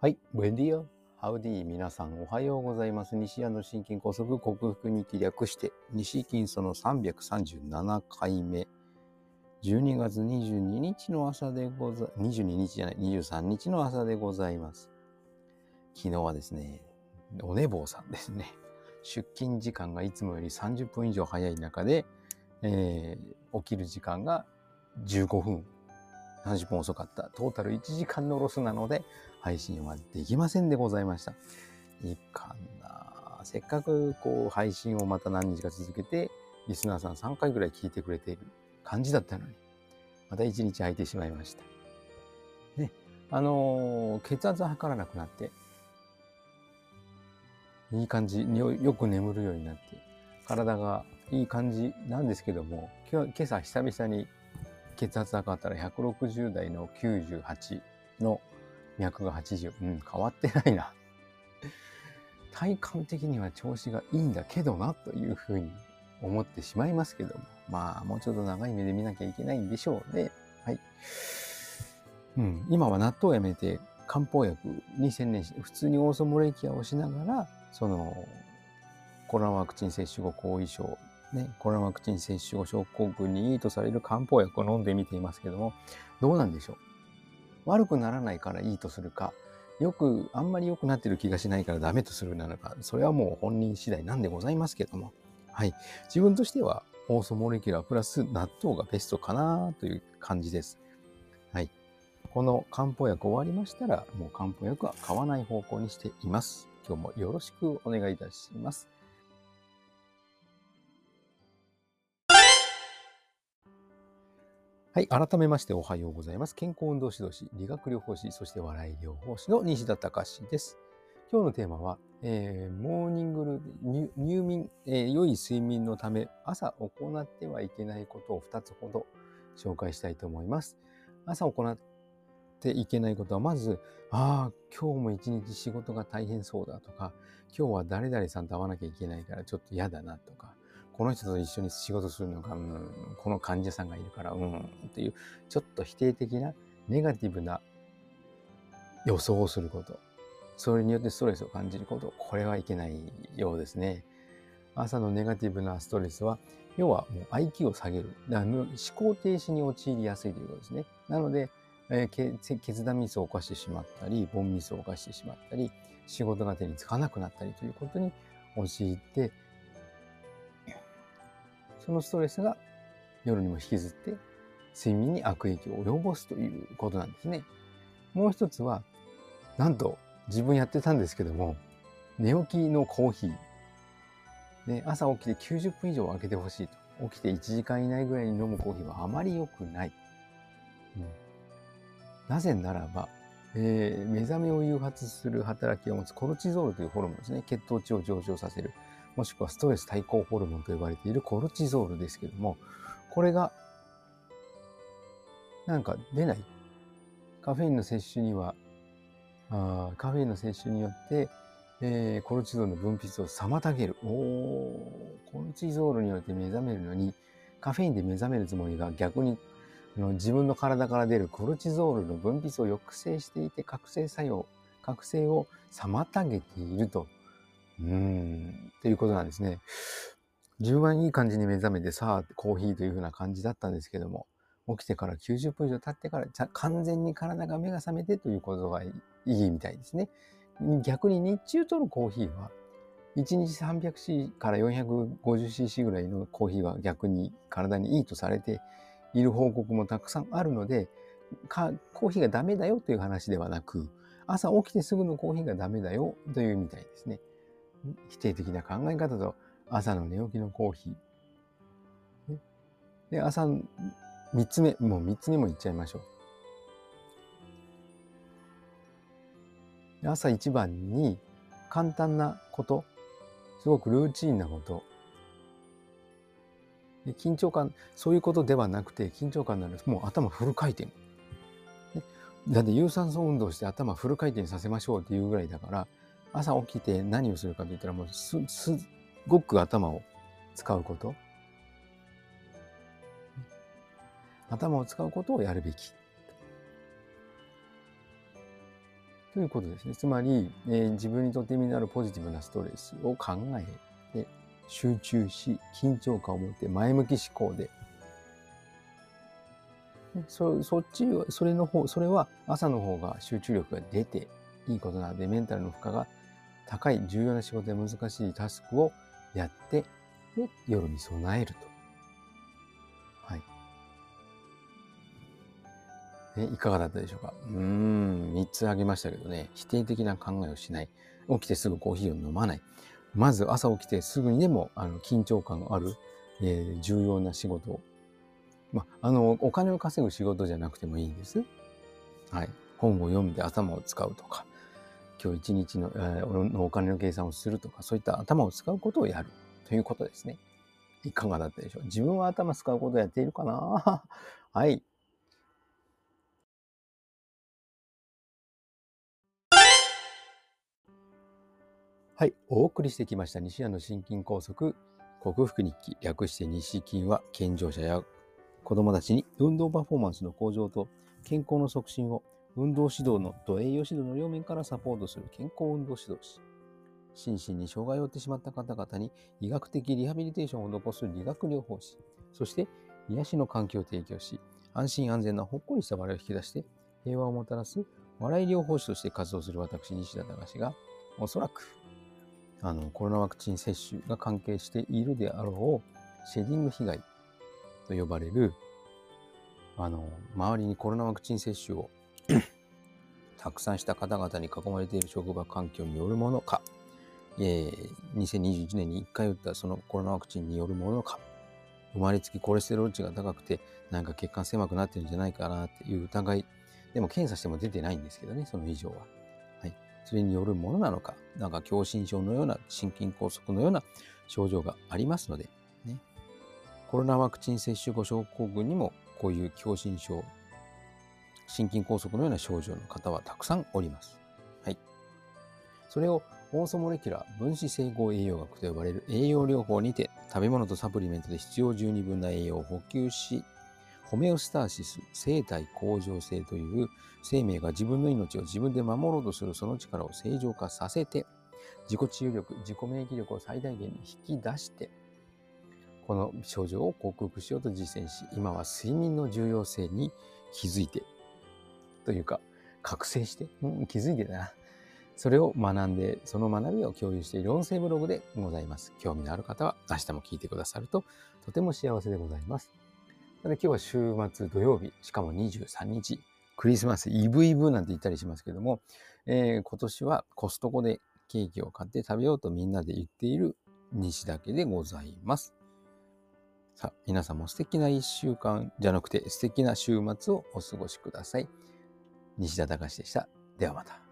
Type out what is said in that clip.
はい、ブエディア、ハウディ皆さんおはようございます。西谷の心筋梗塞克服に気略して、西筋その337回目、12月22日の朝でござ、22日じゃない、23日の朝でございます。昨日はですね、お寝坊さんですね。出勤時間がいつもより30分以上早い中で、えー、起きる時間が15分30分遅かった。トータル1時間のロスなので、配信はできませんでございました。いかんなせっかくこう配信をまた何日か続けて、リスナーさん3回ぐらい聞いてくれている感じだったのに、また1日空いてしまいました。ね、あのー、血圧測らなくなって、いい感じによく眠るようになって、体がいい感じなんですけども、今日今朝久々に血圧測ったら160代の98の脈が80。うん、変わってないな。体感的には調子がいいんだけどな、というふうに思ってしまいますけども。まあ、もうちょっと長い目で見なきゃいけないんでしょうね。はい。うん、今は納豆をやめて漢方薬に専念して、普通にオーソモレキアをしながら、その、コロナワクチン接種後後遺症ね、コロナワクチン接種後症候群にいいとされる漢方薬を飲んでみていますけども、どうなんでしょう？悪くならないからいいとするか、よく、あんまり良くなってる気がしないからダメとするならば、それはもう本人次第なんでございますけども、はい。自分としては、オーソモレキュラープラス納豆がベストかなという感じです。はい。この漢方薬終わりましたら、もう漢方薬は買わない方向にしています。今日もよろしくお願いいたします。はい。改めましておはようございます。健康運動指導士、理学療法士、そして笑い療法士の西田隆です。今日のテーマは、えー、モーニングル入眠、えー、良い睡眠のため、朝行ってはいけないことを2つほど紹介したいと思います。朝行っていけないことは、まず、ああ、今日も一日仕事が大変そうだとか、今日は誰々さんと会わなきゃいけないからちょっと嫌だなとか、この人と一緒に仕事するのが、うん、この患者さんがいるから、うん、っていう、ちょっと否定的な、ネガティブな予想をすること。それによってストレスを感じること。これはいけないようですね。朝のネガティブなストレスは、要はもう IQ を下げる。だから思考停止に陥りやすいということですね。なので、えー、決断ミスを犯してしまったり、ボンミスを犯してしまったり、仕事が手につかなくなったりということに陥って、そのストレスが夜にも引きずって睡眠に悪影響を及ぼすということなんですね。もう一つは、なんと自分やってたんですけども、寝起きのコーヒー。ね、朝起きて90分以上空けてほしいと。起きて1時間以内ぐらいに飲むコーヒーはあまり良くない。うん、なぜならば、えー、目覚めを誘発する働きを持つコルチゾールというホルモンですね。血糖値を上昇させる。もしくはストレス対抗ホルモンと呼ばれているコルチゾールですけども、これが、なんか出ない。カフェインの摂取には、あカフェインの摂取によって、えー、コルチゾールの分泌を妨げる。おコルチゾールによって目覚めるのに、カフェインで目覚めるつもりが逆にあの自分の体から出るコルチゾールの分泌を抑制していて覚醒作用、覚醒を妨げているとうん、っていうことなんですね。10番いい感じに目覚めてさあ、コーヒーという風な感じだったんですけども、起きてから90分以上経ってから、完全に体が目が覚めてということがいいみたいですね。逆に日中とのコーヒーは、1日 300cc から 450cc ぐらいのコーヒーは逆に体にいいとされている報告もたくさんあるので、コーヒーがダメだよという話ではなく、朝起きてすぐのコーヒーがダメだよというみたいですね。否定的な考え方と朝の寝起きのコーヒー。で、朝、三つ目、もう三つ目も言っちゃいましょう。朝一番に簡単なこと、すごくルーチンなこと、緊張感、そういうことではなくて、緊張感ならもう頭フル回転。だって有酸素運動して頭フル回転させましょうっていうぐらいだから、朝起きて何をするかといったらもうす、すごく頭を使うこと。頭を使うことをやるべき。ということですね。つまり、えー、自分にとって意味のあるポジティブなストレスを考えて、集中し、緊張感を持って前向き思考で、そそっち、それの方、それは朝の方が集中力が出ていいことなので、メンタルの負荷が高い重要な仕事や難しいタスクをやって、で、夜に備えると。はい。え、いかがだったでしょうか？うーん、3つ挙げましたけどね、否定的な考えをしない。起きてすぐコーヒーを飲まない。まず朝起きてすぐにでも、あの、緊張感のある、えー、重要な仕事を。まあ、あの、お金を稼ぐ仕事じゃなくてもいいんです。はい。本を読んで頭を使うとか、今日一日の,、えー、のお金の計算をするとか、そういった頭を使うことをやるということですね。いかがだったでしょう？自分は頭使うことをやっているかな？はい。はい。お送りしてきました西谷の心筋梗塞克服日記、略して西筋は健常者や子供たちに運動パフォーマンスの向上と健康の促進を運動指導のと栄養指導の両面からサポートする健康運動指導士。心身に障害を負ってしまった方々に医学的リハビリテーションを施す理学療法士。そして癒しの環境を提供し、安心安全なほっこりした笑いを引き出して平和をもたらす笑い療法士として活動する私、西田隆が、おそらく、あの、コロナワクチン接種が関係しているであろう、シェディング被害と呼ばれる、あの、周りにコロナワクチン接種を たくさんした方々に囲まれている職場環境によるものか、えー、2021年に1回打ったそのコロナワクチンによるものか、生まれつきコレステロール値が高くて、なんか血管狭くなってるんじゃないかなっていう疑い、でも検査しても出てないんですけどね、その以上は。はい。それによるものなのか、なんか狭心症のような心筋梗塞のような症状がありますので、ね。コロナワクチン接種後症候群にもこういう狭心症、心筋梗塞のような症状の方はたくさんおります。はい。それをオーソモレキュラー分子整合栄養学と呼ばれる栄養療法にて食べ物とサプリメントで必要十二分な栄養を補給し、ホメオスターシス、生体向上性という生命が自分の命を自分で守ろうとするその力を正常化させて、自己治癒力、自己免疫力を最大限に引き出して、この症状を克服しようと実践し、今は睡眠の重要性に気づいてというか、覚醒して、うん、気づいてたな。それを学んで、その学びを共有している音声ブログでございます。興味のある方は明日も聞いてくださるととても幸せでございます。なので今日は週末土曜日、しかも23日、クリスマスイブイブなんて言ったりしますけども、えー、今年はコストコでケーキを買って食べようとみんなで言っている西だけでございます。さあ、皆さんも素敵な一週間じゃなくて素敵な週末をお過ごしください。西田隆でした。ではまた。